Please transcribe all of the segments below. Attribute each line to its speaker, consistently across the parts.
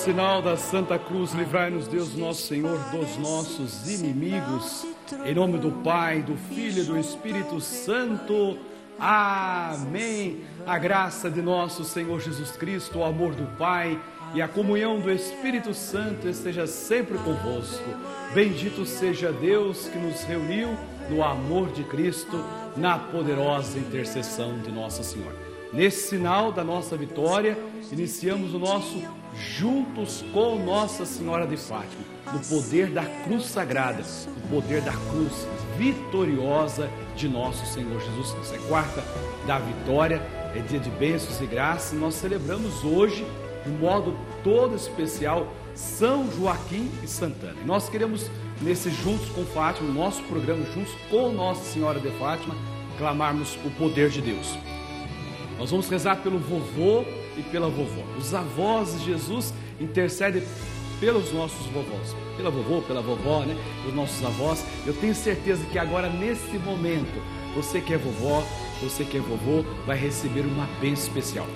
Speaker 1: sinal da Santa Cruz, livrai-nos, Deus nosso Senhor, dos nossos inimigos. Em nome do Pai, do Filho e do Espírito Santo. Amém. A graça de nosso Senhor Jesus Cristo, o amor do Pai e a comunhão do Espírito Santo esteja sempre convosco. Bendito seja Deus que nos reuniu no amor de Cristo, na poderosa intercessão de Nossa Senhora. Nesse sinal da nossa vitória, iniciamos o nosso Juntos com Nossa Senhora de Fátima, no poder da cruz sagrada, no poder da cruz vitoriosa de nosso Senhor Jesus Cristo. É quarta da vitória, é dia de bênçãos e graças. Nós celebramos hoje, de modo todo especial, São Joaquim e Santana. E nós queremos, nesse Juntos com Fátima, nosso programa Juntos com Nossa Senhora de Fátima, clamarmos o poder de Deus. Nós vamos rezar pelo vovô e pela vovó. Os avós de Jesus intercedem pelos nossos vovós, pela vovô, pela vovó, né? Os nossos avós. Eu tenho certeza que agora, nesse momento, você que é vovó, você que é vovô, vai receber uma bênção especial.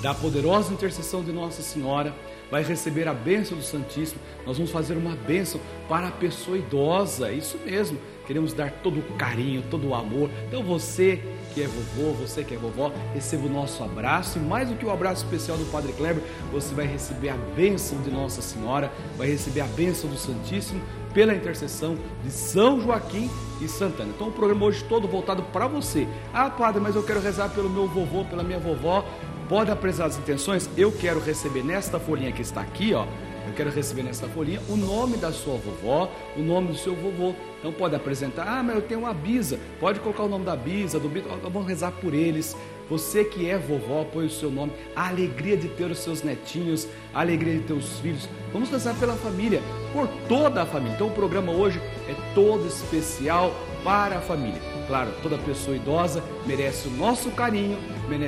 Speaker 1: Da poderosa intercessão de Nossa Senhora, vai receber a bênção do Santíssimo. Nós vamos fazer uma bênção para a pessoa idosa, isso mesmo. Queremos dar todo o carinho, todo o amor. Então você que é vovô, você que é vovó, receba o nosso abraço e mais do que o abraço especial do Padre Kleber, você vai receber a bênção de Nossa Senhora, vai receber a bênção do Santíssimo pela intercessão de São Joaquim e Santana. Então o programa hoje todo voltado para você. Ah, Padre, mas eu quero rezar pelo meu vovô, pela minha vovó. Pode apresentar as intenções. Eu quero receber nesta folhinha que está aqui, ó. Eu quero receber nessa folhinha o nome da sua vovó, o nome do seu vovô. Então pode apresentar, ah, mas eu tenho uma bisa. Pode colocar o nome da bisa, do bisa. Vamos rezar por eles. Você que é vovó, põe o seu nome. A alegria de ter os seus netinhos, a alegria de ter os filhos. Vamos rezar pela família, por toda a família. Então o programa hoje é todo especial para a família. Claro, toda pessoa idosa merece o nosso carinho,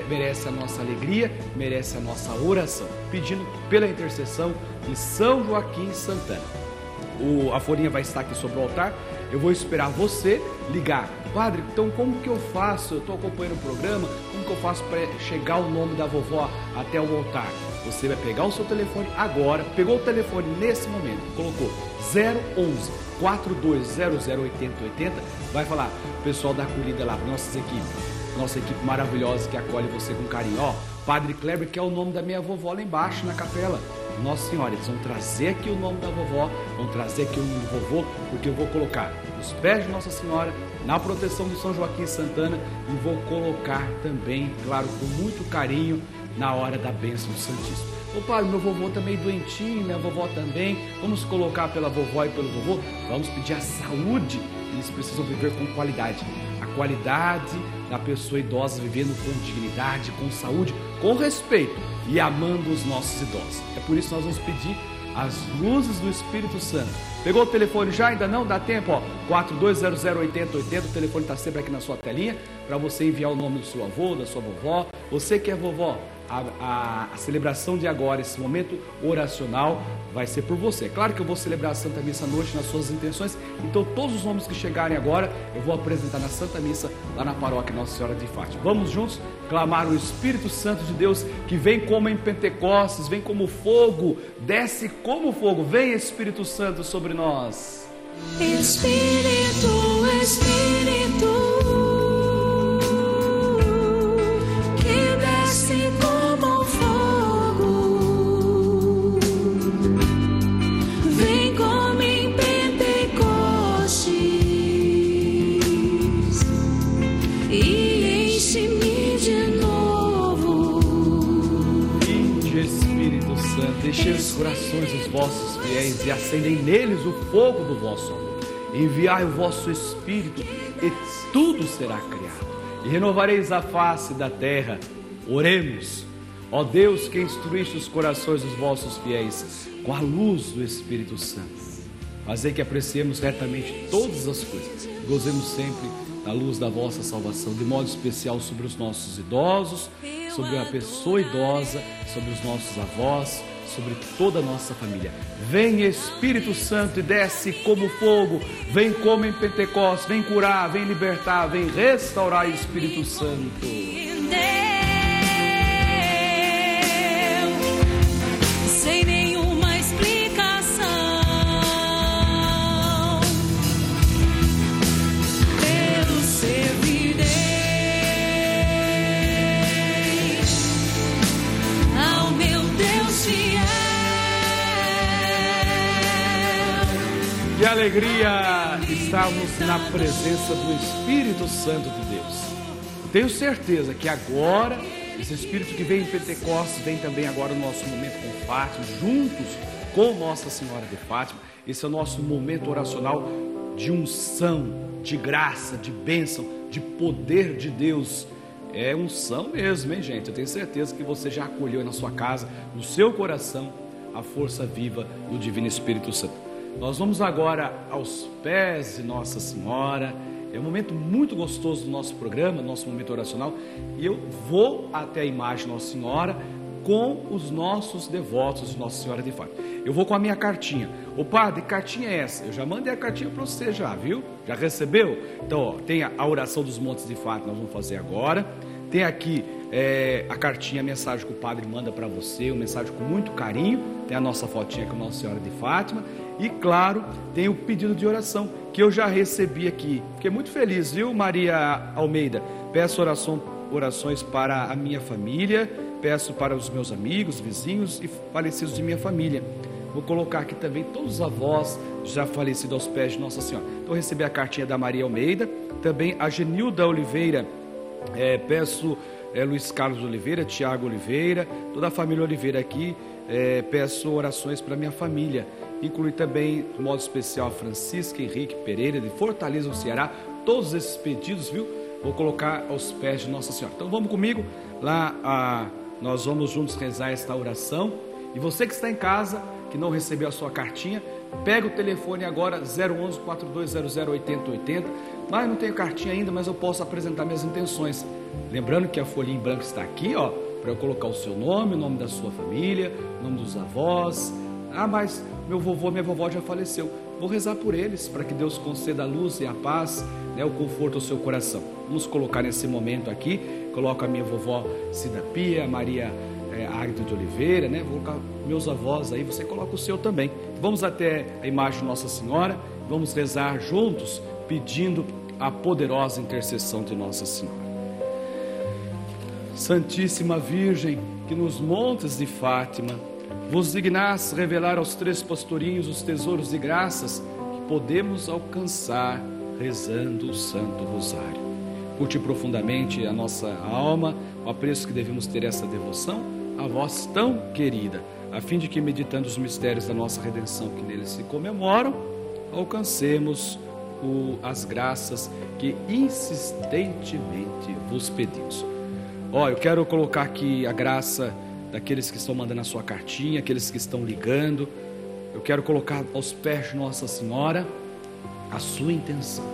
Speaker 1: merece a nossa alegria, merece a nossa oração, pedindo pela intercessão de São Joaquim Santana. O, a folhinha vai estar aqui sobre o altar eu vou esperar você ligar. Padre, então como que eu faço? Eu estou acompanhando o programa, como que eu faço para chegar o nome da vovó até o altar? Você vai pegar o seu telefone agora, pegou o telefone nesse momento, colocou 011 4200 8080, vai falar, pessoal da acolhida lá, nossas equipes, nossa equipe maravilhosa que acolhe você com carinho. Ó, Padre Kleber, que é o nome da minha vovó lá embaixo na capela. Nossa Senhora, eles vão trazer aqui o nome da vovó, vão trazer aqui o nome do vovô, porque eu vou colocar os pés de Nossa Senhora na proteção do São Joaquim Santana e vou colocar também, claro, com muito carinho, na hora da bênção do Santíssimo. Ô padre, meu vovô tá doentinho, minha vovó também. Vamos colocar pela vovó e pelo vovô. Vamos pedir a saúde. Eles precisam viver com qualidade. A qualidade da pessoa idosa vivendo com dignidade, com saúde, com respeito e amando os nossos idosos. É por isso que nós vamos pedir as luzes do Espírito Santo. Pegou o telefone já? Ainda não? Dá tempo? Ó, 42008080, o telefone está sempre aqui na sua telinha para você enviar o nome do seu avô, da sua vovó. Você que é vovó, a, a, a, celebração de agora, esse momento oracional, vai ser por você. Claro que eu vou celebrar a Santa Missa à noite nas suas intenções, então todos os nomes que chegarem agora eu vou apresentar na Santa Missa lá na paróquia Nossa Senhora de Fátima. Vamos juntos clamar o Espírito Santo de Deus que vem como em Pentecostes, vem como fogo, desce como fogo. Vem Espírito Santo sobre nós.
Speaker 2: Espírito, Espírito.
Speaker 1: Enchei os corações dos vossos fiéis e acendei neles o fogo do vosso amor. Enviai o vosso Espírito e tudo será criado. E renovareis a face da terra. Oremos. Ó Deus, que instruíste os corações dos vossos fiéis com a luz do Espírito Santo. Fazer que apreciemos retamente todas as coisas. Gozemos sempre da luz da vossa salvação, de modo especial sobre os nossos idosos, sobre a pessoa idosa, sobre os nossos avós sobre toda a nossa família. Vem Espírito Santo e desce como fogo, vem como em Pentecostes, vem curar, vem libertar, vem restaurar Espírito Santo. Alegria estarmos na presença do Espírito Santo de Deus. Tenho certeza que agora, esse Espírito que vem em Pentecostes, vem também agora no nosso momento com Fátima, juntos com Nossa Senhora de Fátima. Esse é o nosso momento oracional de unção, de graça, de bênção, de poder de Deus. É unção mesmo, hein, gente? Eu tenho certeza que você já acolheu na sua casa, no seu coração, a força viva do Divino Espírito Santo. Nós vamos agora aos pés de Nossa Senhora. É um momento muito gostoso do nosso programa, nosso momento oracional. E eu vou até a imagem de Nossa Senhora com os nossos devotos de Nossa Senhora de Fátima. Eu vou com a minha cartinha. Ô padre, cartinha é essa? Eu já mandei a cartinha para você já, viu? Já recebeu? Então, ó, tem a oração dos montes de Fátima, nós vamos fazer agora. Tem aqui é, a cartinha, a mensagem que o padre manda para você, uma mensagem com muito carinho. Tem a nossa fotinha com Nossa Senhora de Fátima. E claro, tem o pedido de oração que eu já recebi aqui. Fiquei muito feliz, viu, Maria Almeida? Peço oração, orações para a minha família, peço para os meus amigos, vizinhos e falecidos de minha família. Vou colocar aqui também todos os avós já falecidos aos pés de Nossa Senhora. Então, recebi a cartinha da Maria Almeida, também a Genilda Oliveira. É, peço é, Luiz Carlos Oliveira, Tiago Oliveira, toda a família Oliveira aqui. É, peço orações para minha família. Inclui também, de modo especial, Francisca Henrique Pereira, de Fortaleza, no Ceará. Todos esses pedidos, viu? Vou colocar aos pés de Nossa Senhora. Então vamos comigo lá, ah, nós vamos juntos rezar esta oração. E você que está em casa, que não recebeu a sua cartinha, pega o telefone agora 011 4200 8080. Mas não tenho cartinha ainda, mas eu posso apresentar minhas intenções. Lembrando que a folhinha em branco está aqui, ó, para eu colocar o seu nome, o nome da sua família, o nome dos avós. Ah, mas meu vovô, minha vovó já faleceu. Vou rezar por eles, para que Deus conceda a luz e a paz, né, o conforto ao seu coração. Vamos colocar nesse momento aqui, coloco a minha vovó Cida Pia, Maria é, de Oliveira, né? Vou colocar meus avós aí, você coloca o seu também. Vamos até a imagem de Nossa Senhora, vamos rezar juntos, pedindo a poderosa intercessão de Nossa Senhora. Santíssima Virgem, que nos montes de Fátima vos dignais revelar aos três pastorinhos os tesouros de graças que podemos alcançar rezando o Santo Rosário. Curte profundamente a nossa alma, o apreço que devemos ter essa devoção a vós tão querida, a fim de que, meditando os mistérios da nossa redenção que neles se comemoram, alcancemos o, as graças que insistentemente vos pedimos. Ó, eu quero colocar aqui a graça daqueles que estão mandando a sua cartinha, aqueles que estão ligando. Eu quero colocar aos pés de Nossa Senhora a sua intenção.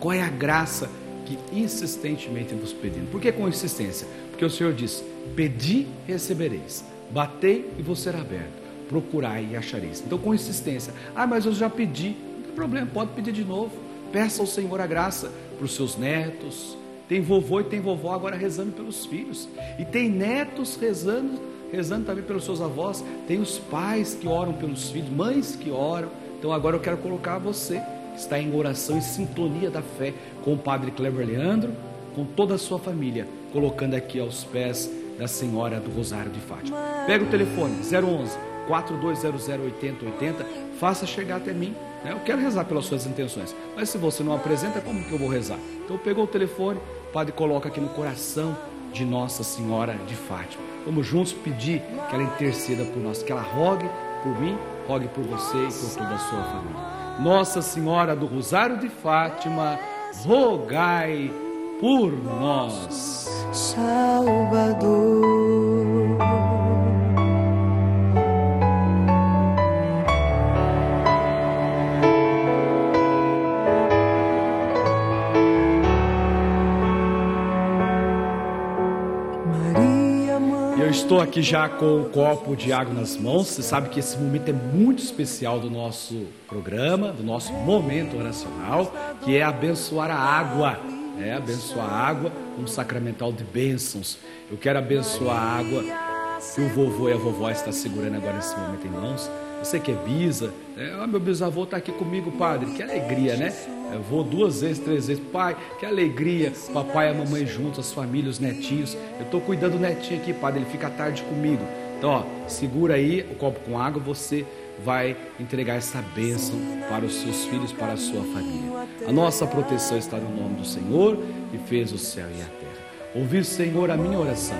Speaker 1: Qual é a graça que insistentemente vos pedimos? Por que com insistência? Porque o Senhor diz: Pedi recebereis, batei e vos será aberto, procurai e achareis. Então, com insistência: Ah, mas eu já pedi. Não tem problema, pode pedir de novo. Peça ao Senhor a graça para os seus netos, tem vovô e tem vovó agora rezando pelos filhos. E tem netos rezando, rezando também pelos seus avós. Tem os pais que oram pelos filhos, mães que oram. Então agora eu quero colocar você que está em oração e sintonia da fé com o Padre Cleber Leandro, com toda a sua família, colocando aqui aos pés da Senhora do Rosário de Fátima. Pega o telefone 011 4200 8080, faça chegar até mim né? Eu quero rezar pelas suas intenções. Mas se você não apresenta, como que eu vou rezar? Então pegou o telefone, padre coloca aqui no coração de Nossa Senhora de Fátima. Vamos juntos pedir que ela interceda por nós, que ela rogue por mim, rogue por você e por toda a sua família. Nossa Senhora do Rosário de Fátima, rogai por nós. Salvador. Estou aqui já com o copo de água nas mãos. Você sabe que esse momento é muito especial do nosso programa, do nosso momento oracional, que é abençoar a água. É abençoar a água, um sacramental de bênçãos. Eu quero abençoar a água que o vovô e a vovó estão segurando agora nesse momento em mãos. Você que é bisa, é, ah, meu bisavô está aqui comigo, padre. Que alegria, né? Eu vou duas vezes, três vezes. Pai, que alegria. Papai e a mamãe juntos, as famílias, os netinhos. Eu estou cuidando do netinho aqui, padre. Ele fica tarde comigo. Então, ó, segura aí o copo com água. Você vai entregar essa bênção para os seus filhos, para a sua família. A nossa proteção está no nome do Senhor que fez o céu e a terra. Ouvir, Senhor, a minha oração.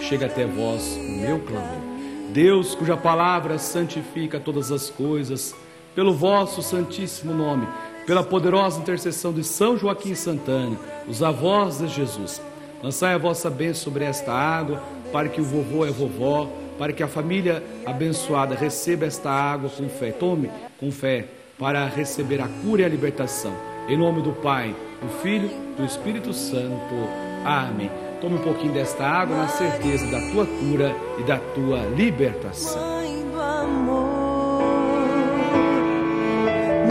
Speaker 1: Chega até vós o meu clamor. Deus, cuja palavra santifica todas as coisas, pelo vosso santíssimo nome, pela poderosa intercessão de São Joaquim Santana, os avós de Jesus, lançai a vossa bênção sobre esta água, para que o vovô e a vovó, para que a família abençoada receba esta água com fé. Tome com fé para receber a cura e a libertação. Em nome do Pai, do Filho, do Espírito Santo. Amém. Tome um pouquinho desta água na certeza da tua cura e da tua libertação.
Speaker 2: Mãe do amor,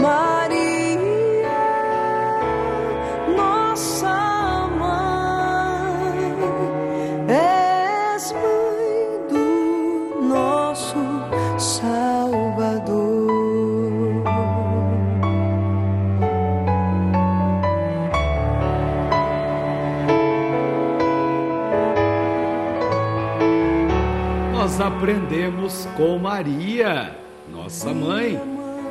Speaker 2: Maria,
Speaker 1: com Maria, nossa mãe,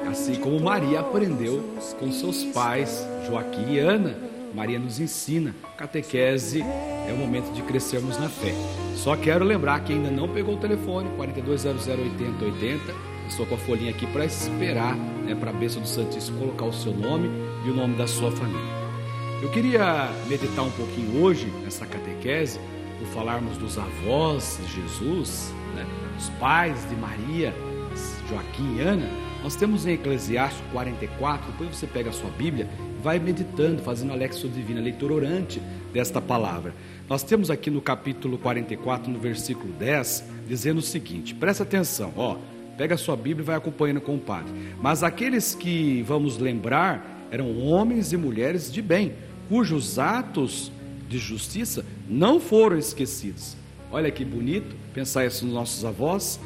Speaker 1: assim como Maria aprendeu com seus pais, Joaquim e Ana. Maria nos ensina, catequese é o momento de crescermos na fé. Só quero lembrar que ainda não pegou o telefone, 42008080, estou com a folhinha aqui para esperar, né, para a bênção do Santíssimo colocar o seu nome e o nome da sua família. Eu queria meditar um pouquinho hoje nessa catequese, por falarmos dos avós de Jesus, né? os pais de Maria, Joaquim e Ana. Nós temos em Eclesiastes 44, depois você pega a sua Bíblia e vai meditando, fazendo a Lexo Divina, leitura orante desta palavra. Nós temos aqui no capítulo 44, no versículo 10, dizendo o seguinte: presta atenção, ó, pega a sua Bíblia e vai acompanhando com o padre. Mas aqueles que vamos lembrar eram homens e mulheres de bem, cujos atos de justiça não foram esquecidos. Olha que bonito pensar isso nos nossos avós.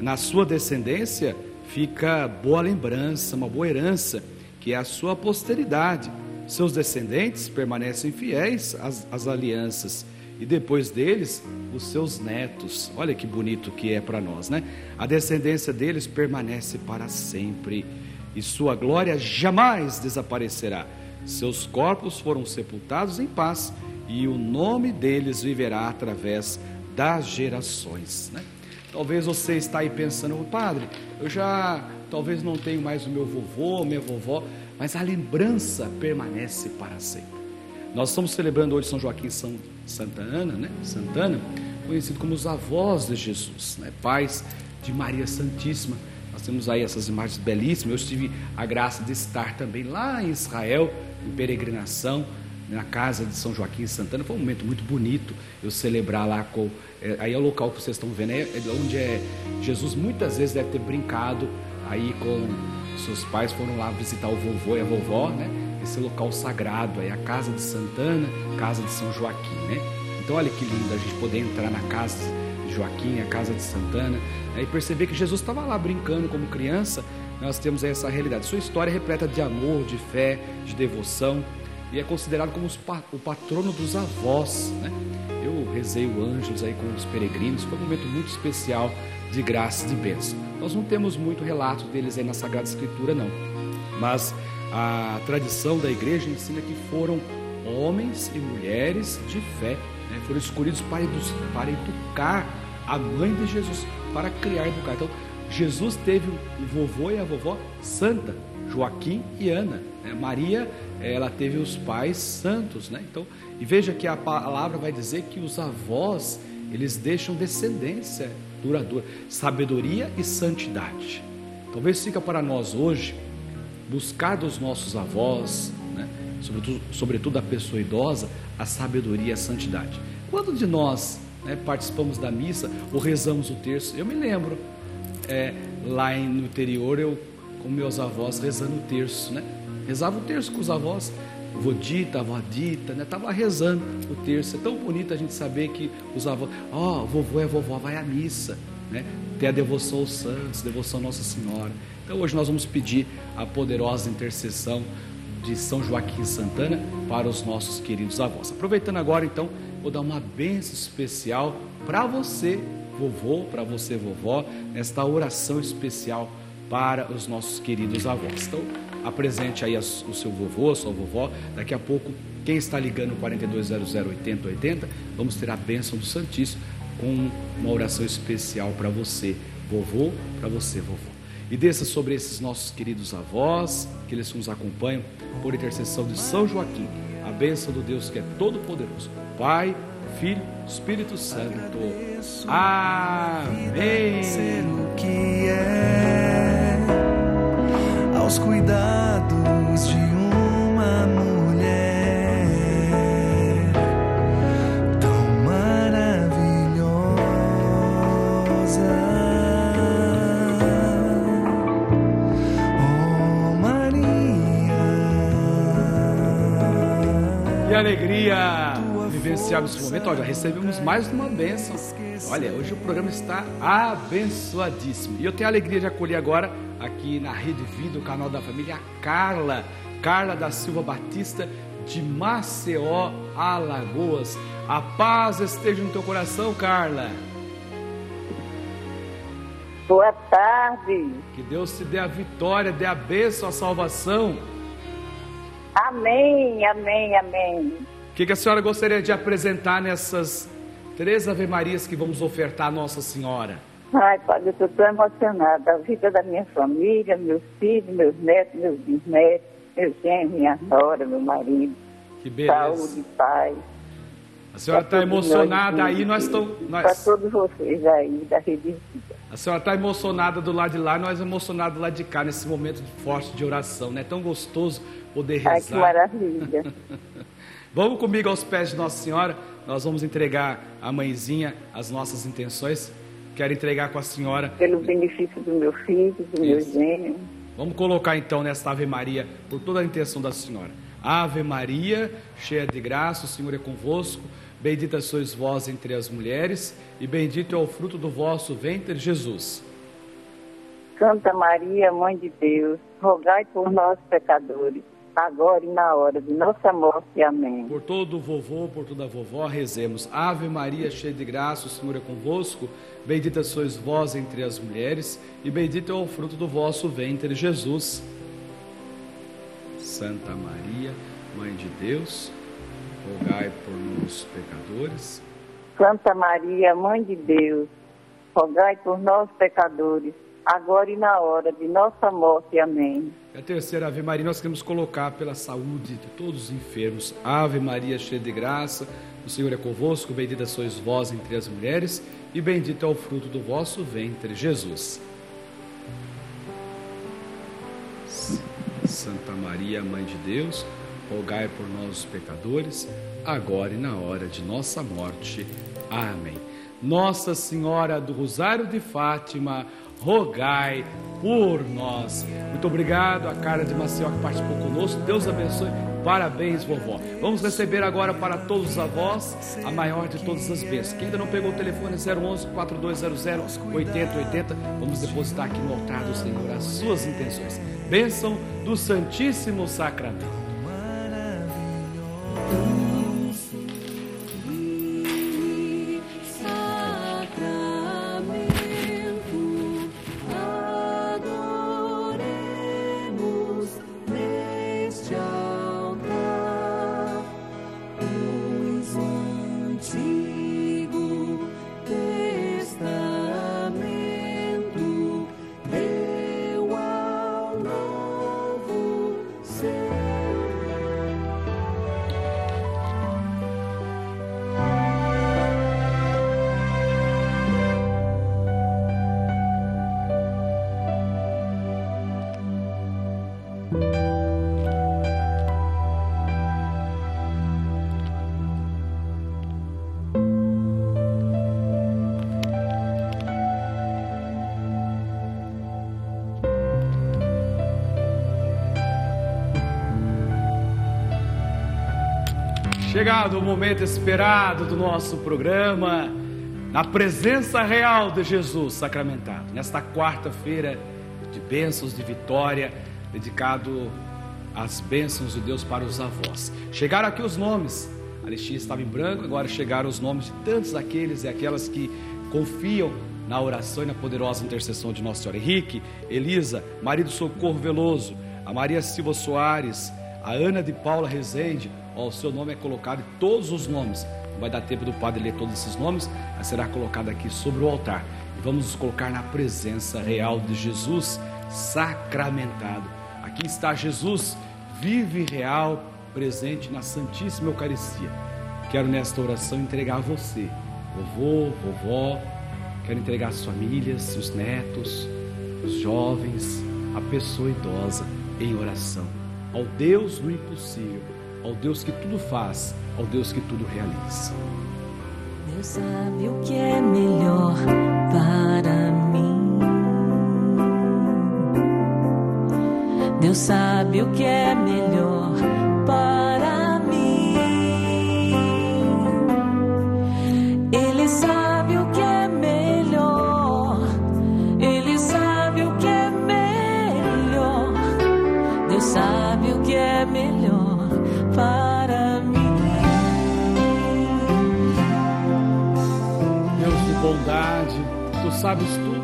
Speaker 1: Na sua descendência fica boa lembrança, uma boa herança, que é a sua posteridade. Seus descendentes permanecem fiéis às, às alianças e depois deles os seus netos. Olha que bonito que é para nós, né? A descendência deles permanece para sempre e sua glória jamais desaparecerá. Seus corpos foram sepultados em paz e o nome deles viverá através das gerações. Né? Talvez você está aí pensando, padre, eu já talvez não tenho mais o meu vovô, minha vovó, mas a lembrança permanece para sempre. Nós estamos celebrando hoje São Joaquim São Santa Ana, né? Santana, conhecido como os avós de Jesus, né? pais de Maria Santíssima. Nós temos aí essas imagens belíssimas. Eu tive a graça de estar também lá em Israel, em peregrinação, na casa de São Joaquim Santana. Foi um momento muito bonito eu celebrar lá com. É, aí é o local que vocês estão vendo, é, é onde é Jesus muitas vezes deve ter brincado aí com seus pais, foram lá visitar o vovô e a vovó, né? Esse local sagrado, aí a casa de Santana, casa de São Joaquim, né? Então olha que lindo a gente poder entrar na casa de Joaquim, a casa de Santana, né? e perceber que Jesus estava lá brincando como criança. Nós temos essa realidade. Sua história é repleta de amor, de fé, de devoção e é considerado como o patrono dos avós. Né? Eu rezei o Ângelos aí com os peregrinos, foi um momento muito especial de graça e de bênção. Nós não temos muito relato deles aí na Sagrada Escritura, não, mas a tradição da igreja ensina que foram homens e mulheres de fé, né? foram escolhidos para, para educar a mãe de Jesus, para criar e educar. Então, Jesus teve o vovô e a vovó santa, Joaquim e Ana. Né? Maria, ela teve os pais santos, né? Então, e veja que a palavra vai dizer que os avós, eles deixam descendência duradoura, sabedoria e santidade. Talvez fica para nós hoje buscar dos nossos avós, né? sobretudo, sobretudo a pessoa idosa, a sabedoria e a santidade. Quando de nós né, participamos da missa ou rezamos o terço, eu me lembro, é, lá no interior, eu com meus avós rezando o terço, né? Rezava o terço com os avós, vodita, avó dita, né? Tava rezando o terço. É tão bonito a gente saber que os avós, ó, oh, vovô a vovó vai à missa, né? Ter a devoção aos santos, devoção a Nossa Senhora. Então hoje nós vamos pedir a poderosa intercessão de São Joaquim Santana para os nossos queridos avós. Aproveitando agora, então, vou dar uma benção especial para você, vovô, para você, vovó, nesta oração especial para os nossos queridos avós. Então, apresente aí o seu vovô, a sua vovó. Daqui a pouco, quem está ligando 4200 8080, vamos ter a bênção do Santíssimo com uma oração especial para você, vovô, para você, vovó. E desça sobre esses nossos queridos avós, que eles nos acompanham, por intercessão de São Joaquim, a bênção do Deus que é todo-poderoso, Pai, Filho, Espírito Santo. Amém.
Speaker 3: Aos cuidados de uma mulher tão maravilhosa. Oh Maria.
Speaker 1: Que alegria vivenciarmos esse momento. Olha, recebemos mais uma bênção. Olha, hoje o programa está abençoadíssimo. E eu tenho a alegria de acolher agora, aqui na Rede Vida, o canal da família, a Carla. Carla da Silva Batista, de Maceió, Alagoas. A paz esteja no teu coração, Carla.
Speaker 4: Boa tarde.
Speaker 1: Que Deus te dê a vitória, dê a bênção, a salvação.
Speaker 4: Amém, amém, amém.
Speaker 1: O que, que a senhora gostaria de apresentar nessas três Ave Marias que vamos ofertar a Nossa Senhora?
Speaker 4: Ai, Padre, eu estou tão emocionada. A vida da minha família, meus filhos, meus netos, meus bisnetos, meu genro, minha nora, meu marido.
Speaker 1: Que beleza.
Speaker 4: Saúde, paz.
Speaker 1: A senhora está emocionada aí, nós estamos.
Speaker 4: Para
Speaker 1: Nós...
Speaker 4: todos vocês aí da Rede Vida.
Speaker 1: A senhora está emocionada do lado de lá, nós emocionados do lado de cá, nesse momento forte de oração, né? Tão gostoso poder
Speaker 4: Ai, que
Speaker 1: rezar.
Speaker 4: maravilha.
Speaker 1: Vamos comigo aos pés de Nossa Senhora, nós vamos entregar à mãezinha as nossas intenções. Quero entregar com a senhora.
Speaker 4: Pelo benefício do meu filho, do meu
Speaker 1: Isso.
Speaker 4: genro.
Speaker 1: Vamos colocar então nesta Ave Maria, por toda a intenção da senhora. Ave Maria, cheia de graça, o Senhor é convosco. Bendita sois vós entre as mulheres, e bendito é o fruto do vosso ventre, Jesus.
Speaker 4: Santa Maria, Mãe de Deus, rogai por nós, pecadores, agora e na hora de nossa morte. Amém.
Speaker 1: Por todo o vovô, por toda a vovó, rezemos. Ave Maria, cheia de graça, o Senhor é convosco. Bendita sois vós entre as mulheres, e bendito é o fruto do vosso ventre, Jesus. Santa Maria, Mãe de Deus, rogai por nós, pecadores.
Speaker 4: Santa Maria, Mãe de Deus, rogai por nós, pecadores, agora e na hora de nossa morte. Amém.
Speaker 1: E a terceira Ave Maria nós queremos colocar pela saúde de todos os enfermos. Ave Maria, cheia de graça, o Senhor é convosco, bendita sois vós entre as mulheres, e bendito é o fruto do vosso ventre, Jesus. Santa Maria, Mãe de Deus, rogai por nós os pecadores, agora e na hora de nossa morte. Amém. Nossa Senhora do Rosário de Fátima, rogai por nós. Muito obrigado a Carla de Maceió que participou conosco. Deus abençoe. Parabéns, vovó. Vamos receber agora para todos os avós a maior de todas as bênçãos. Quem ainda não pegou o telefone 011 4200 8080, vamos depositar aqui no altar do Senhor as suas intenções. Bênção do Santíssimo. Sacramento, Chegado o momento esperado do nosso programa, na presença real de Jesus sacramentado, nesta quarta-feira de bênçãos de vitória, dedicado às bênçãos de Deus para os avós. Chegaram aqui os nomes, a listinha estava em branco, agora chegaram os nomes de tantos aqueles e aquelas que confiam na oração e na poderosa intercessão de Nossa Senhora. Henrique, Elisa, marido Socorro Veloso, a Maria Silva Soares, a Ana de Paula Rezende, ó, o seu nome é colocado todos os nomes. Não vai dar tempo do padre ler todos esses nomes, mas será colocado aqui sobre o altar. E vamos nos colocar na presença real de Jesus sacramentado. Aqui está Jesus, vivo e real, presente na Santíssima Eucaristia. Quero nesta oração entregar a você, vovô, vovó, quero entregar as famílias, os netos, os jovens, a pessoa idosa em oração. Ao Deus do impossível, ao Deus que tudo faz, ao Deus que tudo realiza.
Speaker 2: Deus sabe o que é melhor para mim. Deus sabe o que é melhor para mim.
Speaker 1: Sabes tudo.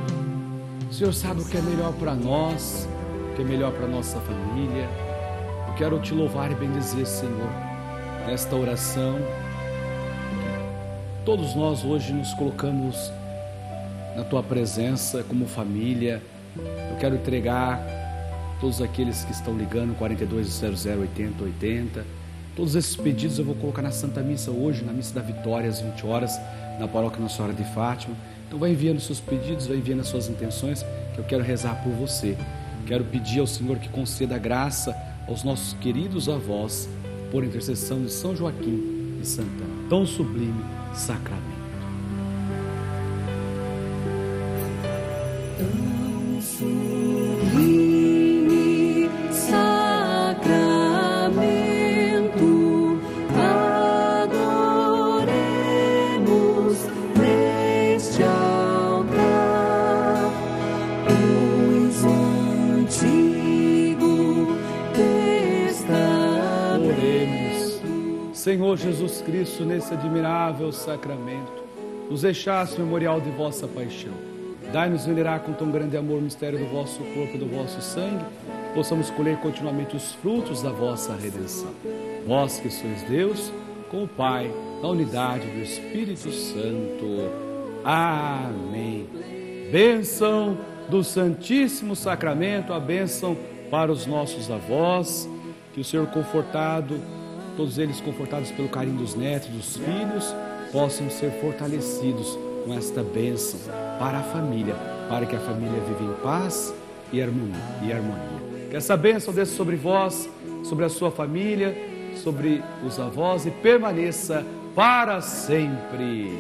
Speaker 1: O Senhor sabe o que é melhor para nós, o que é melhor para nossa família. Eu quero te louvar e bendizer, Senhor, nesta oração. Todos nós hoje nos colocamos na tua presença como família. Eu quero entregar todos aqueles que estão ligando 4200 8080. Todos esses pedidos eu vou colocar na Santa Missa hoje, na Missa da Vitória, às 20 horas, na paróquia Nossa Senhora de Fátima. Então vai enviando seus pedidos, vai enviando as suas intenções, que eu quero rezar por você. Quero pedir ao Senhor que conceda graça aos nossos queridos avós, por intercessão de São Joaquim e Santana. Tão sublime sacramento. Senhor Jesus Cristo, nesse admirável sacramento, nos deixaste memorial de vossa paixão. Dai-nos venerar com tão grande amor o mistério do vosso corpo e do vosso sangue, possamos colher continuamente os frutos da vossa redenção. Vós que sois Deus, com o Pai, na unidade do Espírito Santo. Amém. Bênção do Santíssimo Sacramento, a bênção para os nossos avós, que o Senhor confortado, todos eles confortados pelo carinho dos netos, dos filhos, possam ser fortalecidos com esta bênção para a família, para que a família viva em paz e harmonia. E harmonia. Que essa bênção desça sobre vós, sobre a sua família, sobre os avós e permaneça para sempre.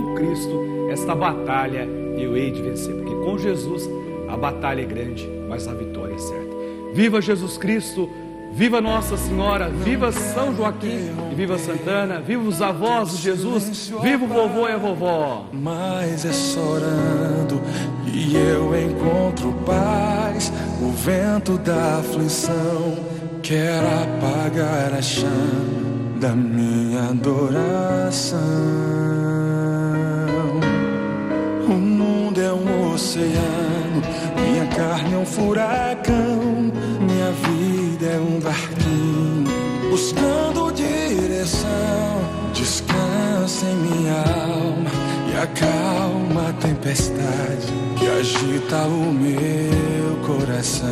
Speaker 1: Com Cristo esta batalha eu hei de vencer, porque com Jesus a batalha é grande, mas a vitória é certa. Viva Jesus Cristo, viva Nossa Senhora, viva São Joaquim e viva Santana, viva os avós de Jesus, viva o vovô e a vovó.
Speaker 3: Mas é só orando e eu encontro paz. O vento da aflição quer apagar a chama da minha adoração. Oceano, minha carne é um furacão, minha vida é um barquinho buscando direção. Descansa em minha alma e acalma a tempestade que agita o meu coração.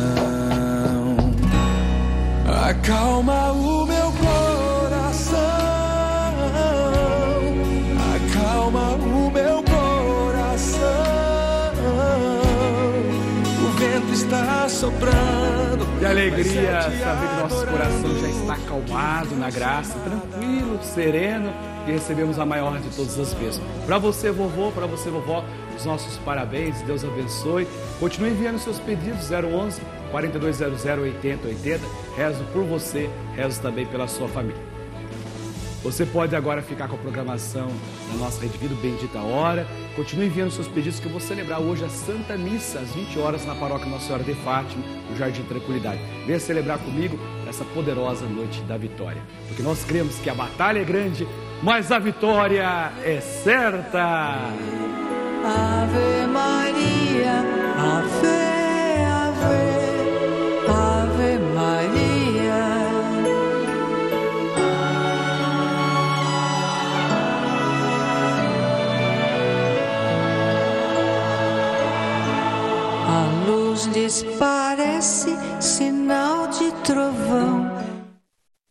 Speaker 3: Acalma o meu
Speaker 1: alegria, saber que nosso coração já está acalmado na graça, tranquilo, sereno, e recebemos a maior de todas as bênçãos. Para você, vovô, para você, vovó, os nossos parabéns, Deus abençoe. Continue enviando seus pedidos 011 4200 8080. Rezo por você, rezo também pela sua família. Você pode agora ficar com a programação da nossa Rede Vida Bendita Hora. Continue enviando seus pedidos que eu vou celebrar hoje a Santa Missa às 20 horas na paróquia Nossa Senhora de Fátima, no Jardim Tranquilidade. Venha celebrar comigo essa poderosa noite da vitória. Porque nós cremos que a batalha é grande, mas a vitória é certa.
Speaker 5: Ave Maria, A luz lhes parece sinal de trovão